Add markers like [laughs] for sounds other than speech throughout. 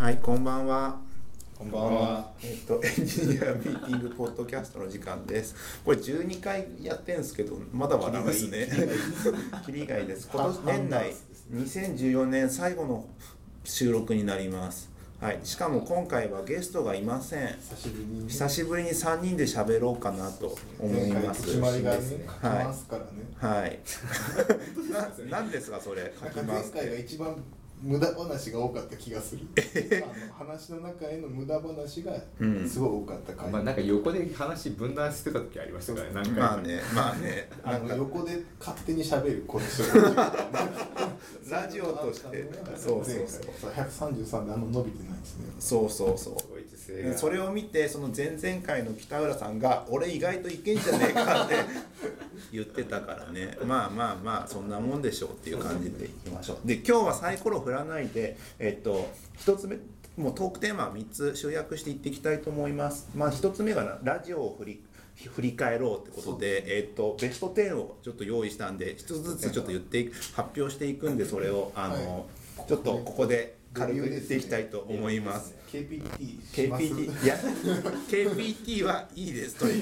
はい、こんばんは。こんばんは。えっと、エンジニアミーティングポッドキャストの時間です。これ12回やってんですけど、まだ笑うんですね。キリがいいです。[laughs] 今年年内、2014年最後の収録になります。はい、しかも今回はゲストがいません。久しぶりに、久しぶりに3人で喋ろうかなと思います。決まりがね、書きはいますからね。はい。[laughs] [laughs] な、なんですか、それ。書きますっ前回がて。一番無駄話が多かった気がする。[laughs] あの話の中への無駄話がうんすごい多かった回。まあなんか横で話分断してた時ありましたからね何まあね、まあね、[laughs] あの横で勝手に喋るこの人ラジオとして、そうそうそう。そう。133であんま伸びてないですね。そうそうそう。それを見てその前々回の北浦さんが「俺意外といけんじゃねえか」って言ってたからね。まあまあまあそんなもんでしょうっていう感じでいきましょう。で今日はサイコロ振らないでえっと一つ目もうトークテーマは3つ集約していっていきたいと思います。まあ一つ目がラジオを振り振り返ろうってことで、えっとベスト10をちょっと用意したんで一つずつちょっと言って発表していくんでそれをあの、ちょっとここで軽く言っていきたいと思います。KPT。KPT いや KPT はいいですといい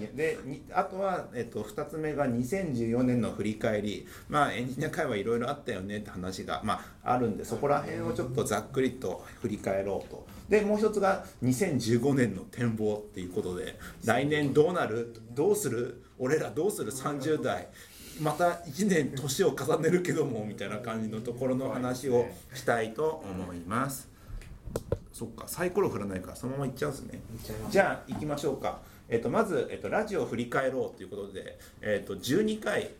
ねでにあとは、えっと、2つ目が2014年の振り返り。まあエンジニア界はいろいろあったよねって話が、まあ、あるんでそこら辺をちょっとざっくりと振り返ろうと。でもう一つが2015年の展望っていうことで来年どうなる？どうする？俺らどうする？30代また1年年を重ねるけどもみたいな感じのところの話をしたいと思います。そっかサイコロ振らないからそのままいっちゃうんですね。じゃあ行きましょうか、えっとまず、えっとラジオを振り返ろうということで、えっと12回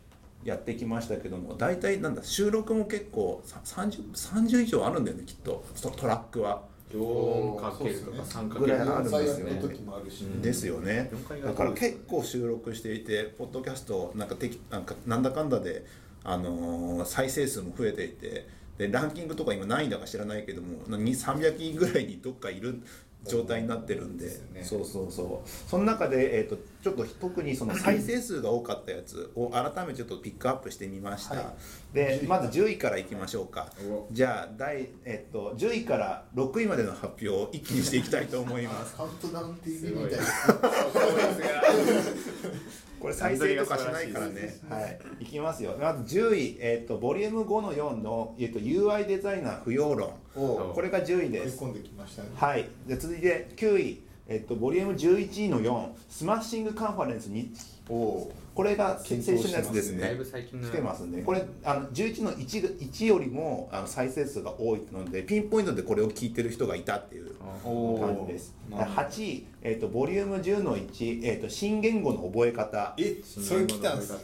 やってきましたけども大体なんだ収録も結構さ 30, 30以上あるんだよねきっと。トトラックは、4かけるとか3かけるとかぐらいあるん最ですね。悪の時もあるし、うん。ですよね。4回がだから結構収録していてポッドキャストなんかてきなんかなんだかんだで、あのー再生数も増えていてでランキングとか今何位だか知らないけどもなに300位ぐらいにどっかいる状態になってるんで。ね。そうそうそう。その中で、えー、とちょっと特にその [clears throat] 再生数が多かったやつを改めてちょっとピックアップしてみました、はい。でまず10位からいきましょうか。お。じゃあ第、えっと10位から6位までの発表を一気にしていきたいと思います。[laughs] カウントダウン TV みたいな。[laughs] [laughs] これ再生とかしないからね。はい。いきますよ。まず10位、えっ、と、ボリューム5の4の、えっ、と、UI デザイナー不要論。をこれが10位です。食い込んできましたね。はい。で、続いて9位、えっ、と、ボリューム11の4、スマッシングカンファレンスに、おこれが先週のやつですだいねぶ。最近の来てますんで、これ、あの、11の 1, が1よりもあの再生数が多いので、ピンポイントでこれを聞いてる人がいたっていうお感じです。なるほど。8位、えっ、と、ボリューム10の1、えっ、と、新言語の覚え方。え、それ来たんです。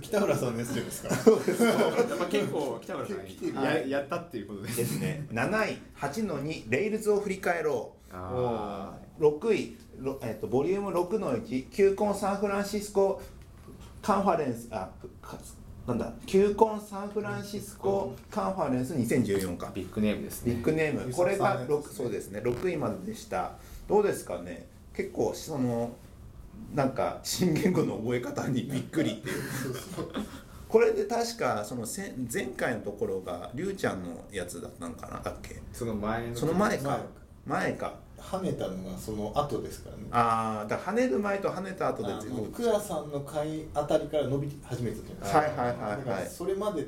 北浦さんのやつですか？[laughs] やっぱ結構北村さんややったっていうことでですね。7位8の2レイルズを振り返ろあう6位、ろえっとボリューム6の1キューコンサンフランシスコカンファレンスあかなんだキューコンサンフランシスコカンファレンス2014か。ービッグネームですね。ビッグネーム。優これが作さんのやつ6そうですね6位まででした。どうですかね？結構そのなんか新言語の覚え方にびっくりっていう。これで確かそのせ前回のところがりゅうちゃんのやつだったのかな？だっけ？その前のその前か。前前か跳ねたのがその後ですからね。ああだから跳ねる前と跳ねた後であ全部の倉さんの回あたりから伸び始めたじゃないですか。はいはいはいはい。それまで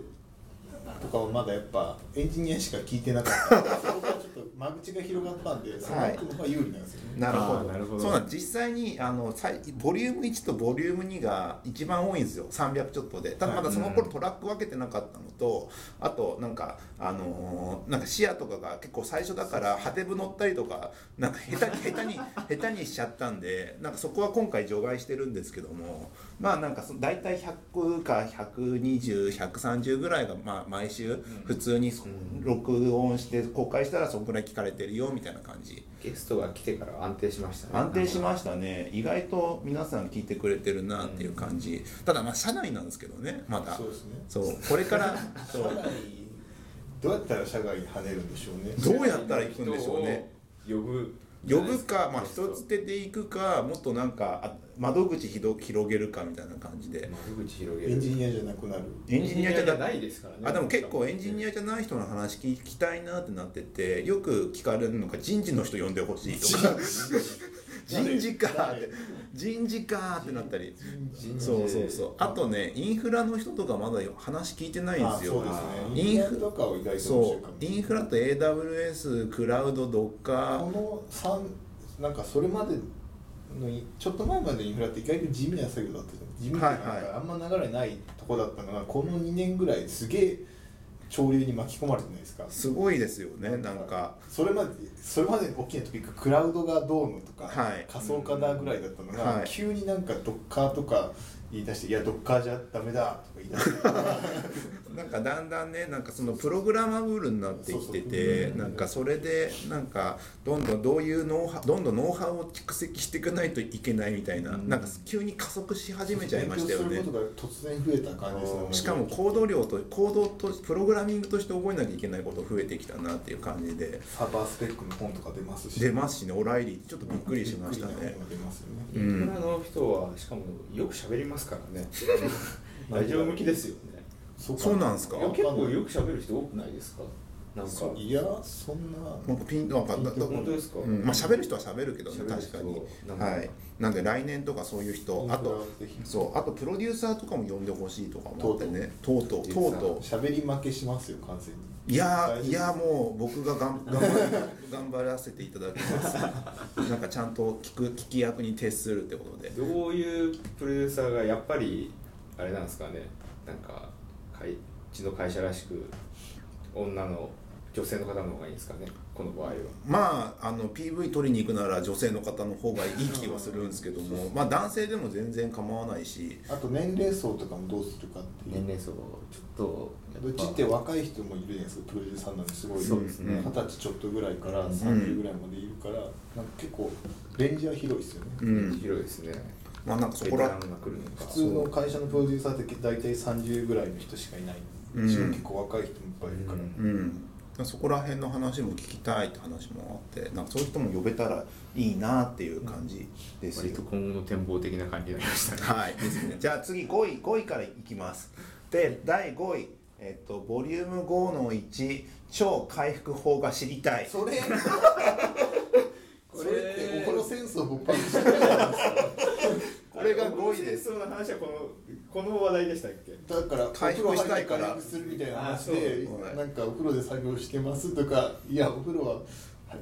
とかはまだやっぱエンジニアしか聞いてなかった。[laughs] そこからちょっと間口が広がったんでその方が有利なんですよね、なるほど。あーなるほど。そうなん実際にあのさいボリューム1とボリューム2が一番多いんですよ。300ちょっとで。ただまだその頃トラック分けてなかったのとあとなんかあのーなんか視野とかが結構最初だからハテブ乗ったりとかなんか下手に下手に下手にしちゃったんでなんかそこは今回除外してるんですけどもまあなんかそ大体100か120130ぐらいがまあ毎週普通に録音して公開したらそんくらい聞かれてるよみたいな感じ。ゲストが来てから安定しましたね。安定しましたね。意外と皆さん聞いてくれてるなっていう感じ、ただまあ社内なんですけどねまだ。そうですね。そうこれからそう。社外どうやったら社外に跳ねるんでしょうね。どうやったら行くんでしょうね。呼ぶ呼ぶか、まあ、人つてで行くかもっとなんかあ窓口ひど広げるかみたいな感じで。窓口広げる。エンジニアじゃなくなる。エンジニアじゃなないですからねあでも結構エンジニアじゃない人の話聞きたいなってなっててよく聞かれるのが人事の人呼んでほしいとか。人事かって人事かってなったり。人事。そうそうそう。あとねインフラの人とかまだ話聞いてないんですよ。あそうですね。インフラとかは意外とそう。インフラと AWS クラウドドッカー。この三なんかそれまでのいちょっと前までインフラって意外と地味な作業だったじゃん。地味っていうかはいはい。あんま流れないとこだったのがこの2年ぐらいすげえ潮流に巻き込まれてないですか？すごいですよねなんか。それまでそれまで大きな時クラウドがどうのとか、はい。仮想化だぐらいだったのが、はい。急になんかドッカーとか言い出して「いやドッカーじゃダメだ」とか言い出してなんかだんだんねなんかそのプログラマブルになってきててなんかそれでなんかどんどんどういうノウハウどんどんノウハウを蓄積していかないといけないみたいななんか急に加速し始めちゃいましたよね。勉強することが突然増えた感じですね。しかも行動量と行動とプログラミングとして覚えなきゃいけないこと増えてきたなっていう感じで。サーバースペックの本とか出ますし。出ますしね。オライリーちょっとびっくりしましたね。ね。インフラの人はしかもよく喋りますからね。ラジオ向きですよねそうそうなんですか？いや結構よく喋る人多くないですか？なんか。いやそんななんかピンなんか本当ですか？うん、まあ喋る人は喋るけどね確かに。はい。なんで来年とかそういう人あとそうあとプロデューサーとかも呼んでほしいとか思ってね。とうとう。とうとう。喋り負けしますよ完全に。いやいやーもう僕ががん頑張り [laughs] 頑張らせていただきます。[laughs] なんかちゃんと聞く聞き役に徹するってことで。どういうプロデューサーがやっぱりあれなんですかね。なんかうちの会社らしく女の女性の方の方がいいんですかねこの場合は。まああの PV 取りに行くなら女性の方の方がいい気はするんですけどもまあ男性でも全然構わないし。あと年齢層とかもどうするかっていう。年齢層ちょっとうちって若い人もいるじゃないですかプロデューサーなんですごい。そうですね。二十歳ちょっとぐらいからうん。30ぐらいまでいるから、なんか結構レンジは広いですよね、うん広いですねまあなんかそベこら普通の会社のプロデューサーって大体30ぐらいの人しかいない、うん。結構若い人もいっぱいいるから、うん。うん。そこら辺の話も聞きたいって話もあってなんかそういう人も呼べたらいいなっていう感じですよ。割と今後の展望的な感じになりましたね。はい。ですね。じゃあ次5位5位からいきます。で第5位えっとボリューム5の1超回復法が知りたい。それこれそれってお風呂戦争勃発してるじゃないですかこれが5位です戦争の話はこのこの話題でしたっけ？だから回復したいからお風呂入って回復するみたいな話あそう。ではいなんかお風呂で作業してますとかいやお風呂は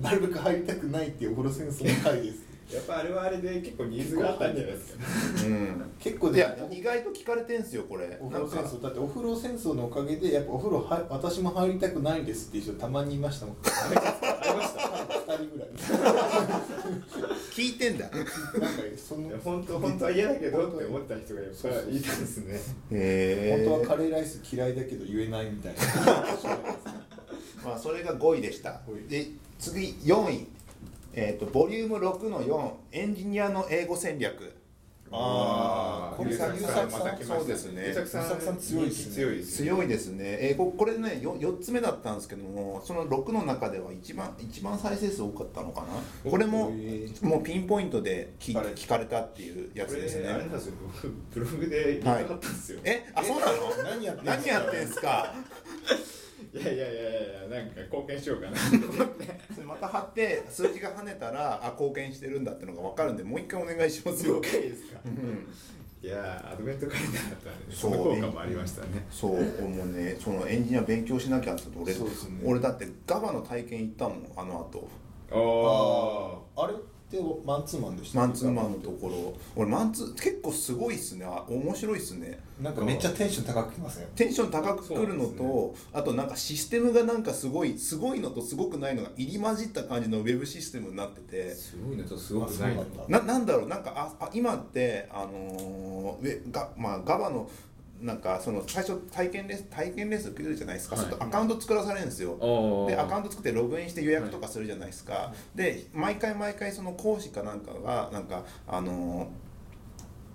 なるべく入りたくないっていうお風呂戦争の回ですやっぱあれはあれで結構ニーズがあったんじゃないですか。うん。結構ねいや意外と聞かれてんすよこれ。お風呂戦争だってお風呂戦争のおかげでやっぱお風呂は私も入りたくないですっていう人たまにいましたもん。[laughs] ありました。2人ぐらい。聞いてんだ。なんかその。いや本当本当は嫌だけどって思った人がやっぱりいたんですね。へ本当はカレーライス嫌いだけど言えないみたいな。[laughs] まあそれが5位でした。で次4位えっとボリューム6の4エンジニアの英語戦略。あーこれささんそうですね。優作さん優作さん強いですね。強いですね。強いですね、えーここれねよ 4, つ目だったんですけどもその6の中では一番一番再生数多かったのかな？これもへもうピンポイントで聞聞かれたっていうやつですこれあれなんねですよ。僕ブログで言いたかったんですよ、えあそうなの？何やってんすか？何やってんすか？いやいやいやいやなんか貢献しようかな。と思ってそれまた貼って数字が跳ねたらあ貢献してるんだってのが分かるんでもう一回お願いしますよ。了解ですか。うん。いやアドベントカレンダーだったね、その効果もありましたね。そうもうねそのエンジニア勉強しなきゃって俺ね。俺だってガバの体験行ったもんあの後。あああれ？ってマンツーマンでしたマンツーマンのところ。俺マンツー結構すごいっすね。あ面白いっすね。なんかめっちゃテンション高くきますねテンション高くくるのと、あとなんかシステムがなんかすごいすごいのとすごくないのが入り混じった感じのウェブシステムになってて。すごいのとすごくないのなんだななんだろう。なんかああ今ってあのー、ウェがまあガバのなんかその最初体験レッスン体験レッスン受けるじゃないですか、はい。アカウント作らされるんですよ、でアカウントト作ってログインして予約とかするじゃないですか、で毎回毎回その講師かなんかがなんかあのー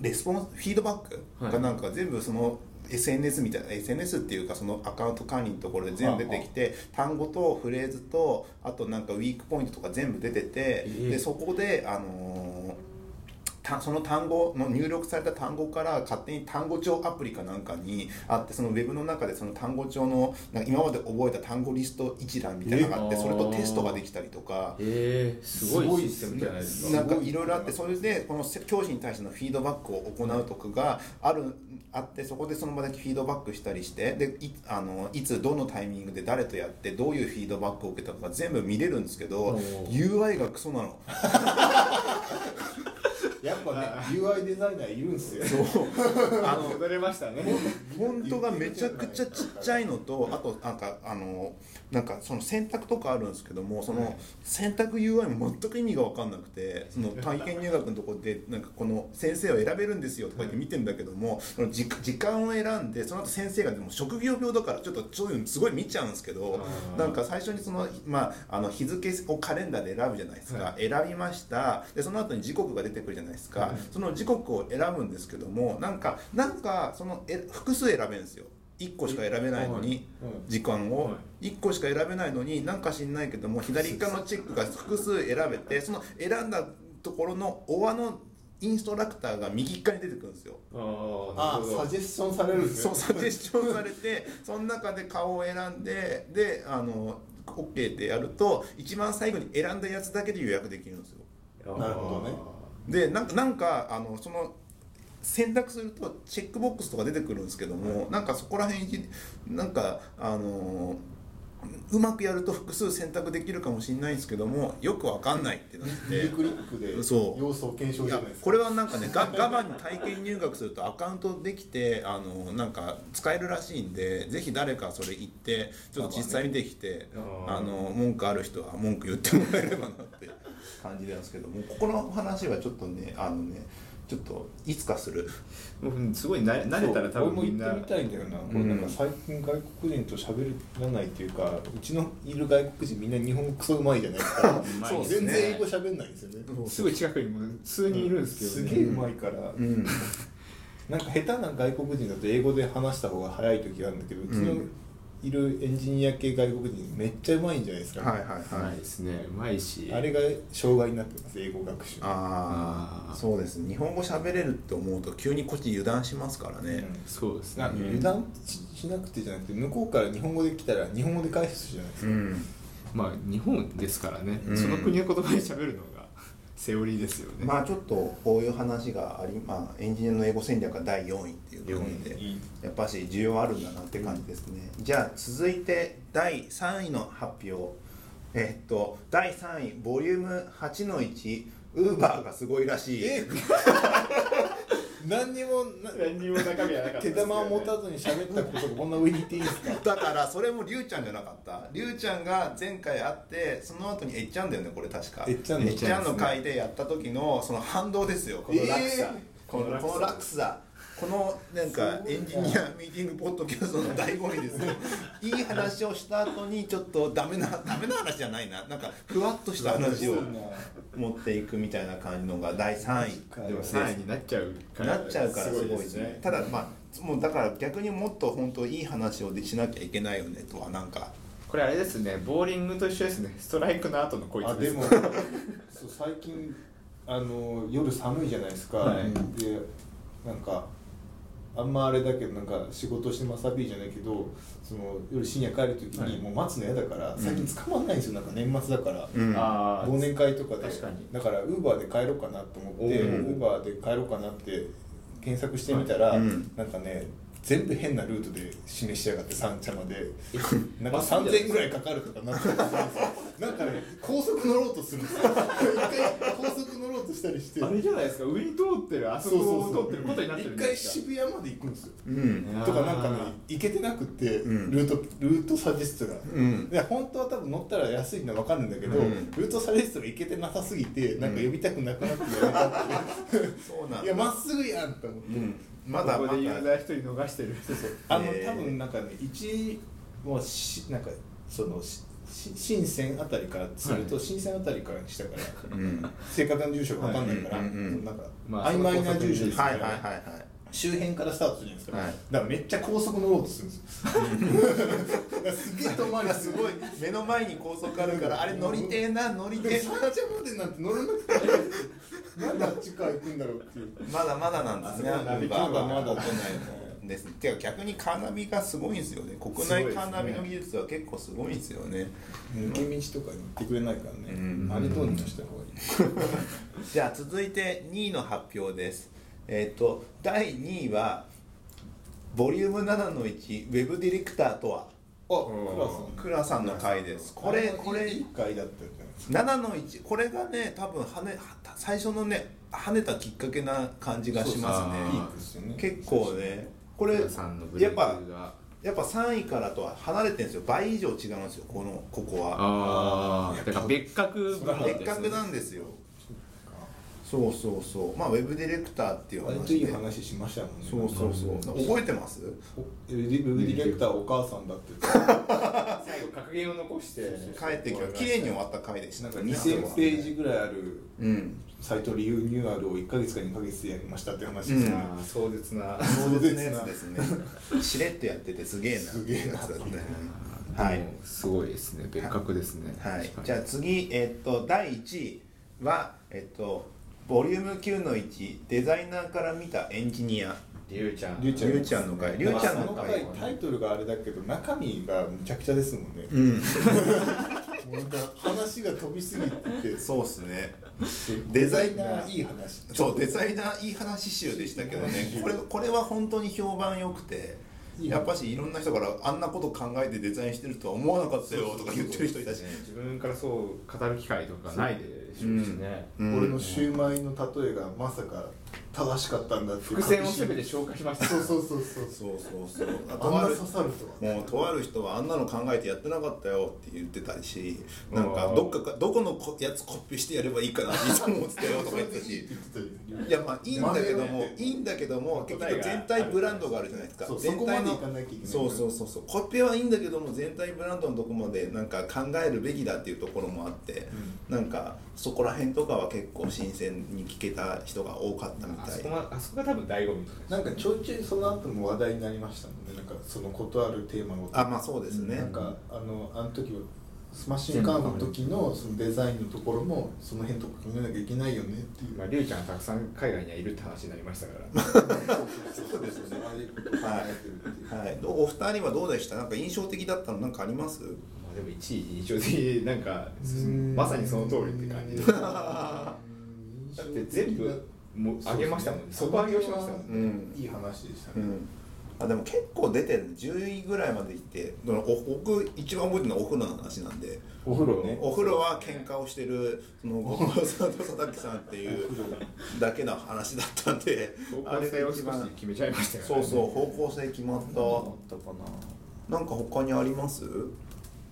レスポンスフィードバックはいがなんか全部その SNS みたいな SNS っていうかそのアカウント管理のところで全部出てきて単語とフレーズとあとなんかウィークポイントとか全部出ててええでそこであのーたその単語の入力された単語から勝手に単語帳アプリかなんかにあってそのウェブの中でその単語帳のなんか今まで覚えた単語リスト一覧みたいなのがあってえそれとテストができたりとか。えー、すごいシステムじゃないですかなんかいろいろあってそれでこの教師に対してのフィードバックを行うとかがあるあってそこでその場でフィードバックしたりしてでいあのいつどのタイミングで誰とやってどういうフィードバックを受けたか全部見れるんですけど UI がクソなの。やっぱね UI デザイナーいるんすよ。そう。あの戻れましたね。フォントがめちゃくちゃちっちゃいのとあとなんかあのなんかその選択とかあるんですけどもその選択 UI も全く意味が分かんなくてその [laughs] 体験入学のところでなんかこの先生を選べるんですよとか言って見てんだけどもその時時間を選んでその後先生がでも職業病だからちょっとそういうのすごい見ちゃうんですけどなんか最初にその,、まあ、あの日付をカレンダーで選ぶじゃないですか、は選びました。でその後に時刻が出てくるじゃないですか、その時刻を選ぶんですけどもなんかなんかそのえ複数選べるんですよ1個しか選べないのにうん時間を。は1個しか選べないのになんか知んないけども左側のチェックが複数選べてその選んだところのおわのインストラクターが右側に出てくるんですよ。あーあなるほど。サジェスションされるんですよそうサジェスションされてその中で顔を選んでであの OK ってやると一番最後に選んだやつだけで予約できるんですよ。なるほどね。でなんかなんかあのその選択するとチェックボックスとか出てくるんですけどもなんかそこら辺いなんかあのうまくやると複数選択できるかもしれないんですけどもよくわかんないってなって。右クリックで要素を検証じゃないですか？これはなんかねがガバに体験入学するとアカウントできてあのなんか使えるらしいんでぜひ誰かそれ行ってちょっと実際見てきて、あーあの文句ある人は文句言ってもらえればなって感じなんですけどもここの話はちょっとねあのねちょっといつかする。もうすごい慣れ慣れたら多分みんな。俺も行ってみたいんだよな、これうん。なんか最近外国人と喋らないっていうかうちのいる外国人みんな日本語クソうまいじゃないですか。ま [laughs] いそうですね。全然英語喋んないんですよね。すぐ近くにも数人いるんですけどね、すげえう。まいから、うん。[laughs] なんか下手な外国人だと英語で話した方が早い時があるんだけどうちのうんいるエンジニア系外国人めっちゃうまいんじゃないですか、はいはいはい。ですね。うまいし。あれが障害になってます英語学習。ああそうですね。日本語喋れるって思うと急にこっち油断しますからね、そうですね。油断ししなくてじゃなくて向こうから日本語で来たら日本語で返すじゃないですか、うん。まあ日本ですからね、うん。その国の言葉で喋るのがセオリーですよね、まあちょっとこういう話があり、まあ、エンジニアの英語戦略が第4位っていうことでやっぱし需要あるんだなって感じですね、じゃあ続いて第3位の発表。えっと第3位ボリューム8の1ウーバーがすごいらしい。え？何にもな何にも中身はなかった手玉を持たずに喋ったことがこんな上に言っていいんですか？[laughs] だからそれもりゅうちゃんじゃなかった。りゅうちゃんが前回会ってその後にえっちゃんだよねこれ確か。えっちゃんのえっちゃんの回でやった時のその反動ですよこの落差、えー。このこの落差このなんかエンジニアミーティングポッドキャストの醍醐味ですよ。[laughs] いい話をした後にちょっとダメな [laughs] ダメな話じゃないな。なんかふわっとした話を持っていくみたいな感じのが第3位。でも3位になっちゃうからなっちゃうからすごいですね。ただまあもうだから逆にもっと本当いい話をしなきゃいけないよねとはなんか。これあれですね。ボーリングと一緒ですね。ストライクの後のこいつであですもそう最近あの夜寒いじゃないですか、はい。でなんかあんまあれだけどなんか仕事してまさびじゃないけどその夜深夜帰る時はい。にもう待つの嫌だから、最近捕まんないんですよ。なんか年末だから、うん。ああ忘年会とかで。確かに。だからウーバーで帰ろうかなと思ってウーバーで帰ろうかなって検索してみたら、うん。なんかね全部変なルートで示しやがって三茶まで。[laughs] なんかバスじゃない3000円ぐらいかかるとかなってたなんかね高速乗ろうとするんですよ。一回高速乗ろうとしたりして。あれじゃないですか。上に通ってるあそこを通ってることになってるん一回ですか。渋谷まで行くんですよ。うん。とかなんかね行けてなくて、うん。ルートルートサジェストが、うん。で本当は多分乗ったら安いのは分かるんだけど、うん。ルートサジェストが行けてなさすぎてなんか呼びたくなくなってやめたって [laughs] そうなんだ。いやまっすぐやんと思って、うんまだまここでユーザだー一人逃してる。[laughs] あのへー。多分なんかね一もうしなんかそのしし深センあたりからすると、は深センあたりからにしたからうん。正確な住所が分かんないから、うんうんうんなんか、まあ曖昧な住所ですね、はいはいはいはい周辺からスタートするじゃないですか、はい。だからめっちゃ高速乗ろうとするんですよ。すげえ遠回りすごい。目の前に高速あるからあれ乗りてえな乗りてえ。で三茶までなんて乗らなくてなんであっちから行くんだろうっていう。なまだまだなんですね。まだまだまだですてか逆にカーナビがすごいんです。よね国内カーナビの技術は結構すごいんですよね。抜け道とかに行ってくれないからね、うん。あれどうにかした方がいい。[laughs] じゃあ続いて2位の発表ですえっ、と第2位はボリューム7の1ウェブディレクターとは？あうん。クラさんの回です。これこれいい回だったじゃないですか7の1これがね多分跳ね最初のね跳ねたきっかけな感じがしますね。ね。結構ね。これやっぱがやっぱ3位からとは離れてるんですよ。倍以上違うんですよこのここは。ああだから別格別格なんですよそうそうそう。まあウェブディレクターっていう割といい話で話しましたもんね。そうそうそう。覚えてます？おウェブディレクターお母さんだって [laughs] 最後格言を残して。帰ってきた。綺麗に終わった回でしたなんか2000ページ。ぐらいあるうん。サイトリニューアルを1か月か2か月でやりましたって話うんですね、あー壮絶な。壮絶なやつですね。しれっとやっててすげえな。すげえなはい。すごいですね。別格ですね。はい。じゃあ次えっと第1位はえっとボリューム9の1デザイナーから見たエンジニア。りゅうちゃん。りゅうちゃん。ちゃんの回。りゅうちゃんの回。回。タイトルがあれだけど中身がむちゃくちゃですもんね、うん。もうなんか話が飛びすぎて。そうっすね。デザイナー。いい話。そうデザイナーいい話集でしたけどね。これこれは本当に評判良くてやっぱしいろんな人からあんなこと考えてデザインしてるとは思わなかったよとか言ってる人いたし。ね自分からそう語る機会とかないでしょうしね。うん。俺のシューマイの例えがまさか正しかったんだって伏線を全て消化しました。そうそうそうそう。そうそうそう。あんな刺さるとは。もうとある人はあんなの考えてやってなかったよって言ってたしなんかどっかかどこのこやつコピーしてやればいいかなっていつも思ってたよとか言ってたしいやまあいいんだけどもいいんだけども結局全体ブランドがあるじゃないですか。全体のそこまでいかなきゃいけないそうそうそうそう。コピーはいいんだけども全体ブランドのとこまでなんか考えるべきだっていうところもあって、なんかそこら辺とかは結構新鮮に聞けた人が多かったみたい。あそこ,、まあそこが多分醍醐味なんかちょいちょいその後も話題になりましたもんね。なんかそのことあるテーマごと。にあまあそうですね、なんかあのあの時はスマッシュカーの時のそのデザインのところもその辺とか考えなきゃいけないよねっていう。まあ、りゅうちゃんがたくさん海外にはいるって話になりましたから。そうですね。ああいうこと考えてるってい。うはい、お二人はどうでした？なんか印象的だったのなんかあります？まあでも一位印象的なんかうんまさにその通りって感じで。だって全部もう上げましたもんね。底上げをしましたもんね。うん。いい話でしたね、うんあでも結構出てる10位ぐらいまでいってお僕一番覚えてるのはお風呂の話なんで。お風呂ね。お風呂は喧嘩をしてるその五郎さんと佐々木さんっていうだけの話だったんで方向性を少し決めちゃいましたよね。そうそう方向性決まったったかな。なんか他にあります？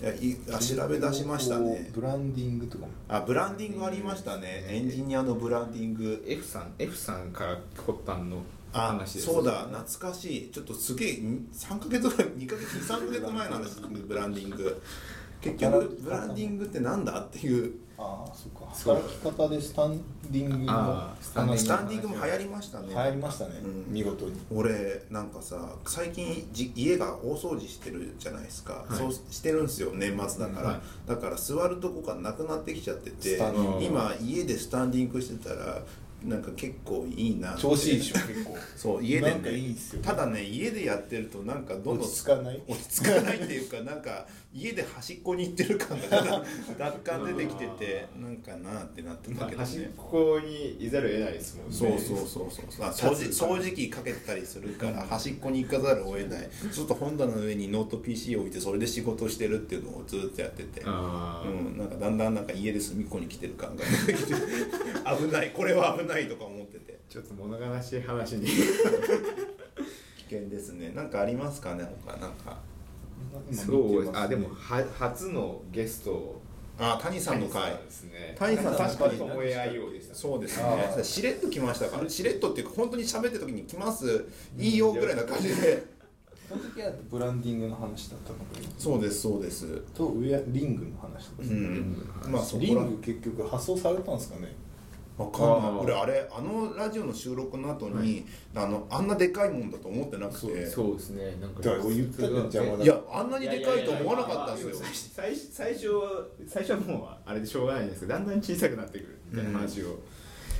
いやいあ調べ出しましたね。ブランディングとか。もあブランディングありましたね。エンジニアのブランディング。F さん F さんから発端のあ話です。そうだ。懐かしい。ちょっとすげえ3か月ぐらい2か月23か月前の話です。ねブランディング。結局ブランディングってなんだっていう。ああそっか。そう。働き方でスタンディングのあースタンディングスタンディングも流行りましたね。流行りましたね、うん。見事に。俺なんかさ最近じ家が大掃除してるじゃないですか、はい。そうしてるんですよ年末だから、はい。だから座るとこがなくなってきちゃってて今家でスタンディングしてたらなんか結構いいな調子いいでしょ結構。そう家でなんかいいねんすよただね家でやってるとなんかどんどん落ち着かない。落ち着かないっていうかなんか家で端っこに行ってる感が [laughs] 若干出てきててなんかなってなってるんだけど端っねこにいざるを得ないですもんね。そうそうそうそう。あ掃除掃除機かけてたりするから端っこに行かざるを得ない。ちょっと本棚の上にノート PC を置いてそれで仕事してるっていうのをずっとやってて。うん、なんかだんだんなんか家で隅っこに来てる感が出てきて。[laughs] 危ない。これは危ないとか思ってて。ちょっと物悲しい話に。危険ですね。なんかありますかね他なんか。そうあでもは初のゲスト。あ谷さんの回。ですね。谷さん確かにそうですあねーしれっと来ましたから。しれっとっていうか本当に喋ってる時に来ます。いいよぐらいな感じで。その時はブランディングの話だったのかそうですそうです。とウェアリングの話とかうですね、ん。まあそこらリング結局発送されたんですかねわかんない。俺あれあのラジオの収録の後に、あのあんなでかいもんだと思ってなくて。そうですね。なんか言ったじゃん邪魔だ。いやあんなにでかいと思わなかったんですよ。最最初は最初はもうあれでしょうがないんですけどだんだん小さくなってくるみたいな話を、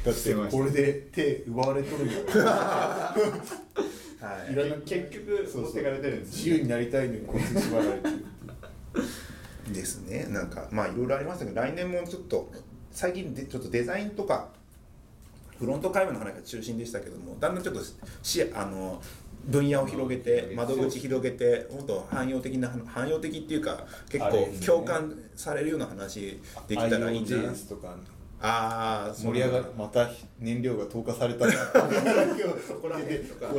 だってこれで手奪われとるよ。[laughs] はい。いらな結局持ってかれてるんです自由になりたいのにこいつ縛られてるですね。なんかまあいろいろありましたけど来年もちょっと最近でちょっとデザインとかフロント界隈の話が中心でしたけどもだんだんちょっと視野あの分野を広げて窓口広げてもっと汎用的な汎用的っていうか結構共感されるような話できたらいいんじゃない IOJS とか。ああ盛り上がるまた燃料が投下された。[laughs] こ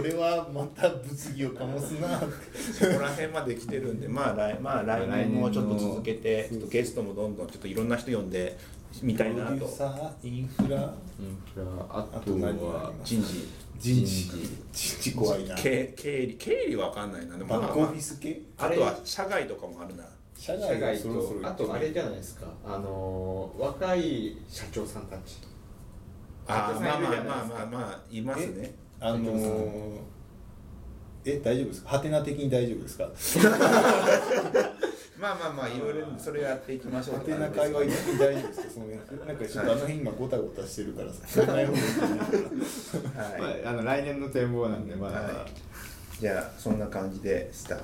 れはまた物議を醸すな。そこら辺まで来てるんでまあ来,、まあ、来年もちょっと続けてゲストもどんどんちょっといろんな人呼んでみたいなと。プロデューサーインフラ。インフラあとは人事。人事。人事怖いな。経経理。経理わかんないな。でもまあバックオフィス系？あとは社外とかもあるな。社社外外そろそろとあとあれじゃないですか。あのー若い社長さんたち。あーまあまあまあまあまあいますね。あのーえ大丈夫ですか？ハテナ的に大丈夫ですか？[laughs] まあまあまあいろいろそれやっていきましょう。ハテナ会話大丈夫ですか？そのなんかちょっとあの辺今ゴタゴタしてるからさ。はい、まあ、あの来年の展望なんでまだ、はい。じゃあそんな感じでした